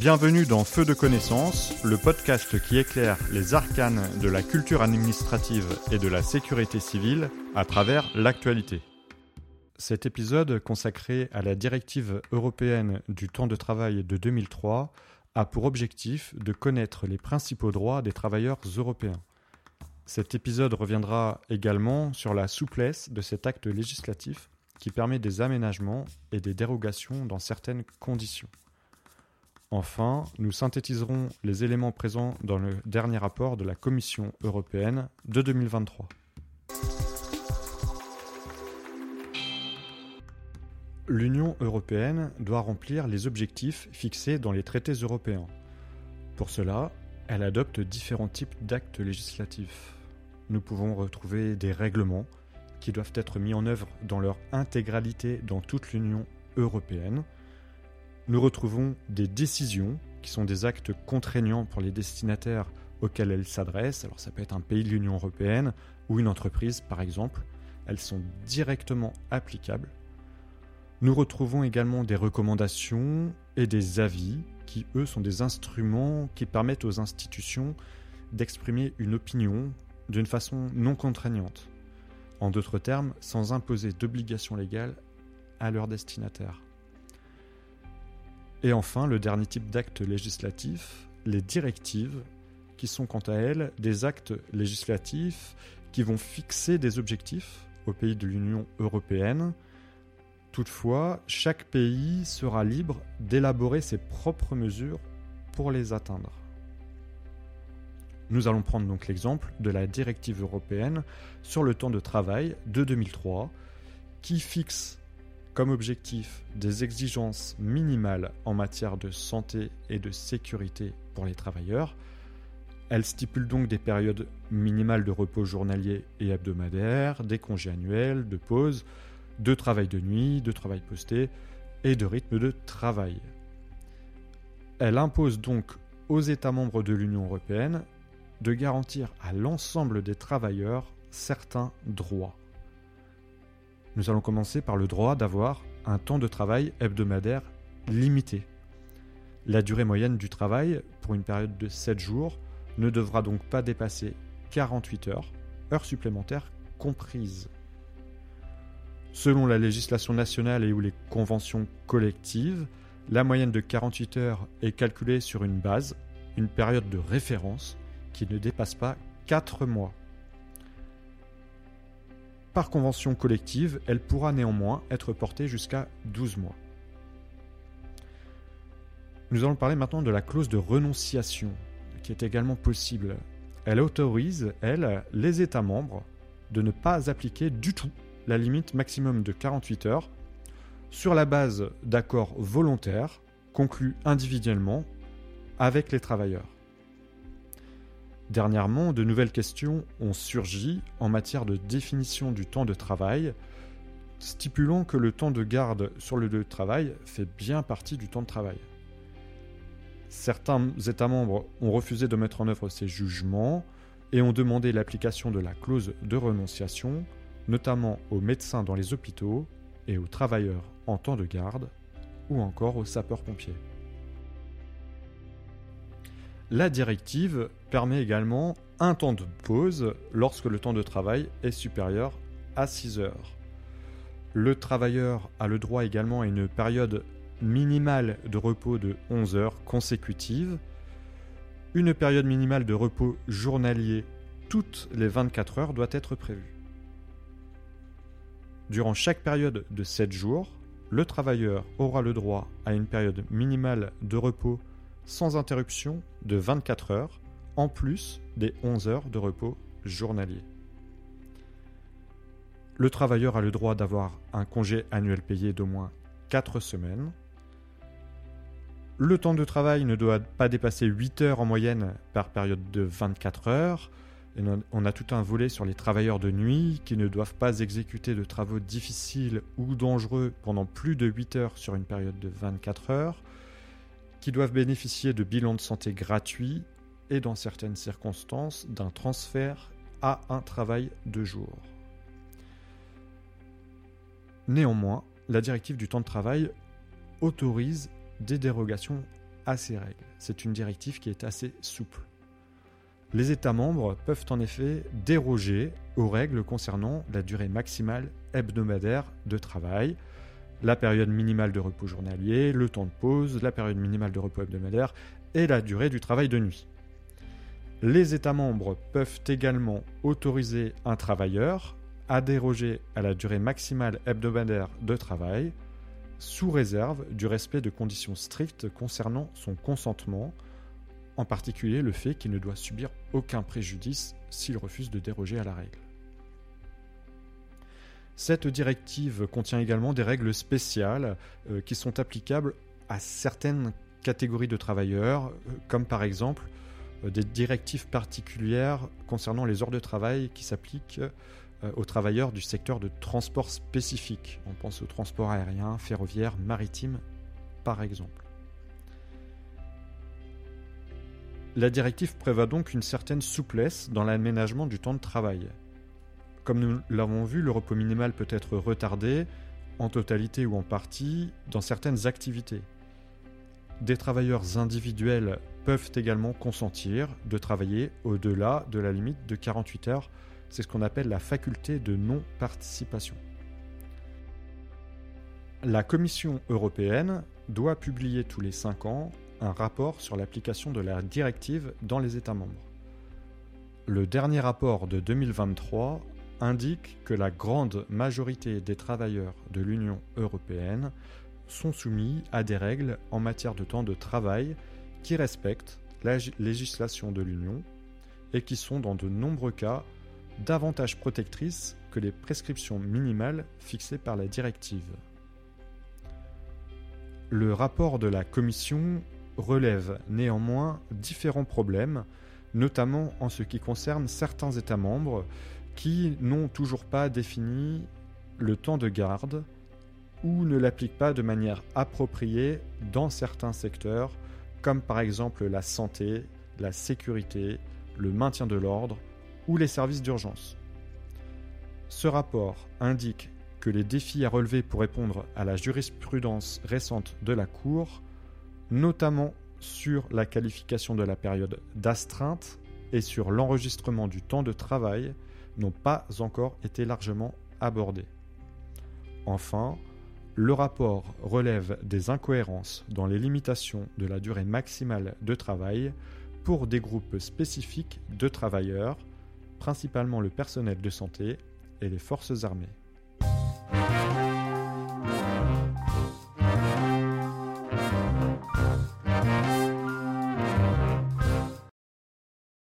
Bienvenue dans Feu de connaissance, le podcast qui éclaire les arcanes de la culture administrative et de la sécurité civile à travers l'actualité. Cet épisode consacré à la directive européenne du temps de travail de 2003 a pour objectif de connaître les principaux droits des travailleurs européens. Cet épisode reviendra également sur la souplesse de cet acte législatif qui permet des aménagements et des dérogations dans certaines conditions. Enfin, nous synthétiserons les éléments présents dans le dernier rapport de la Commission européenne de 2023. L'Union européenne doit remplir les objectifs fixés dans les traités européens. Pour cela, elle adopte différents types d'actes législatifs. Nous pouvons retrouver des règlements qui doivent être mis en œuvre dans leur intégralité dans toute l'Union européenne. Nous retrouvons des décisions qui sont des actes contraignants pour les destinataires auxquels elles s'adressent. Alors ça peut être un pays de l'Union européenne ou une entreprise par exemple. Elles sont directement applicables nous retrouvons également des recommandations et des avis qui, eux, sont des instruments qui permettent aux institutions d'exprimer une opinion d'une façon non contraignante. En d'autres termes, sans imposer d'obligations légales à leurs destinataires. Et enfin, le dernier type d'acte législatif, les directives, qui sont quant à elles des actes législatifs qui vont fixer des objectifs aux pays de l'Union européenne Toutefois, chaque pays sera libre d'élaborer ses propres mesures pour les atteindre. Nous allons prendre donc l'exemple de la directive européenne sur le temps de travail de 2003 qui fixe comme objectif des exigences minimales en matière de santé et de sécurité pour les travailleurs. Elle stipule donc des périodes minimales de repos journalier et hebdomadaire, des congés annuels, de pause, de travail de nuit, de travail posté et de rythme de travail. Elle impose donc aux États membres de l'Union européenne de garantir à l'ensemble des travailleurs certains droits. Nous allons commencer par le droit d'avoir un temps de travail hebdomadaire limité. La durée moyenne du travail pour une période de 7 jours ne devra donc pas dépasser 48 heures, heures supplémentaires comprises. Selon la législation nationale et ou les conventions collectives, la moyenne de 48 heures est calculée sur une base, une période de référence qui ne dépasse pas 4 mois. Par convention collective, elle pourra néanmoins être portée jusqu'à 12 mois. Nous allons parler maintenant de la clause de renonciation, qui est également possible. Elle autorise, elle, les États membres de ne pas appliquer du tout la limite maximum de 48 heures sur la base d'accords volontaires conclus individuellement avec les travailleurs. Dernièrement, de nouvelles questions ont surgi en matière de définition du temps de travail, stipulant que le temps de garde sur le lieu de travail fait bien partie du temps de travail. Certains États membres ont refusé de mettre en œuvre ces jugements et ont demandé l'application de la clause de renonciation notamment aux médecins dans les hôpitaux et aux travailleurs en temps de garde ou encore aux sapeurs-pompiers. La directive permet également un temps de pause lorsque le temps de travail est supérieur à 6 heures. Le travailleur a le droit également à une période minimale de repos de 11 heures consécutives, une période minimale de repos journalier toutes les 24 heures doit être prévue. Durant chaque période de 7 jours, le travailleur aura le droit à une période minimale de repos sans interruption de 24 heures, en plus des 11 heures de repos journalier. Le travailleur a le droit d'avoir un congé annuel payé d'au moins 4 semaines. Le temps de travail ne doit pas dépasser 8 heures en moyenne par période de 24 heures, on a tout un volet sur les travailleurs de nuit qui ne doivent pas exécuter de travaux difficiles ou dangereux pendant plus de 8 heures sur une période de 24 heures, qui doivent bénéficier de bilans de santé gratuits et dans certaines circonstances d'un transfert à un travail de jour. Néanmoins, la directive du temps de travail autorise des dérogations à ces règles. C'est une directive qui est assez souple. Les États membres peuvent en effet déroger aux règles concernant la durée maximale hebdomadaire de travail, la période minimale de repos journalier, le temps de pause, la période minimale de repos hebdomadaire et la durée du travail de nuit. Les États membres peuvent également autoriser un travailleur à déroger à la durée maximale hebdomadaire de travail sous réserve du respect de conditions strictes concernant son consentement, en particulier le fait qu'il ne doit subir aucun préjudice s'il refuse de déroger à la règle. Cette directive contient également des règles spéciales euh, qui sont applicables à certaines catégories de travailleurs, euh, comme par exemple des directives particulières concernant les heures de travail qui s'appliquent aux travailleurs du secteur de transport spécifique. On pense au transport aérien, ferroviaire, maritime, par exemple. La directive prévoit donc une certaine souplesse dans l'aménagement du temps de travail. Comme nous l'avons vu, le repos minimal peut être retardé, en totalité ou en partie, dans certaines activités. Des travailleurs individuels peuvent également consentir de travailler au-delà de la limite de 48 heures. C'est ce qu'on appelle la faculté de non-participation. La Commission européenne doit publier tous les 5 ans un rapport sur l'application de la directive dans les États membres. Le dernier rapport de 2023 indique que la grande majorité des travailleurs de l'Union européenne sont soumis à des règles en matière de temps de travail qui respectent la législation de l'Union et qui sont dans de nombreux cas davantage protectrices que les prescriptions minimales fixées par la directive. Le rapport de la Commission relève néanmoins différents problèmes, notamment en ce qui concerne certains États membres qui n'ont toujours pas défini le temps de garde ou ne l'appliquent pas de manière appropriée dans certains secteurs, comme par exemple la santé, la sécurité, le maintien de l'ordre ou les services d'urgence. Ce rapport indique que les défis à relever pour répondre à la jurisprudence récente de la Cour, notamment sur la qualification de la période d'astreinte et sur l'enregistrement du temps de travail, n'ont pas encore été largement abordés. Enfin, le rapport relève des incohérences dans les limitations de la durée maximale de travail pour des groupes spécifiques de travailleurs, principalement le personnel de santé et les forces armées.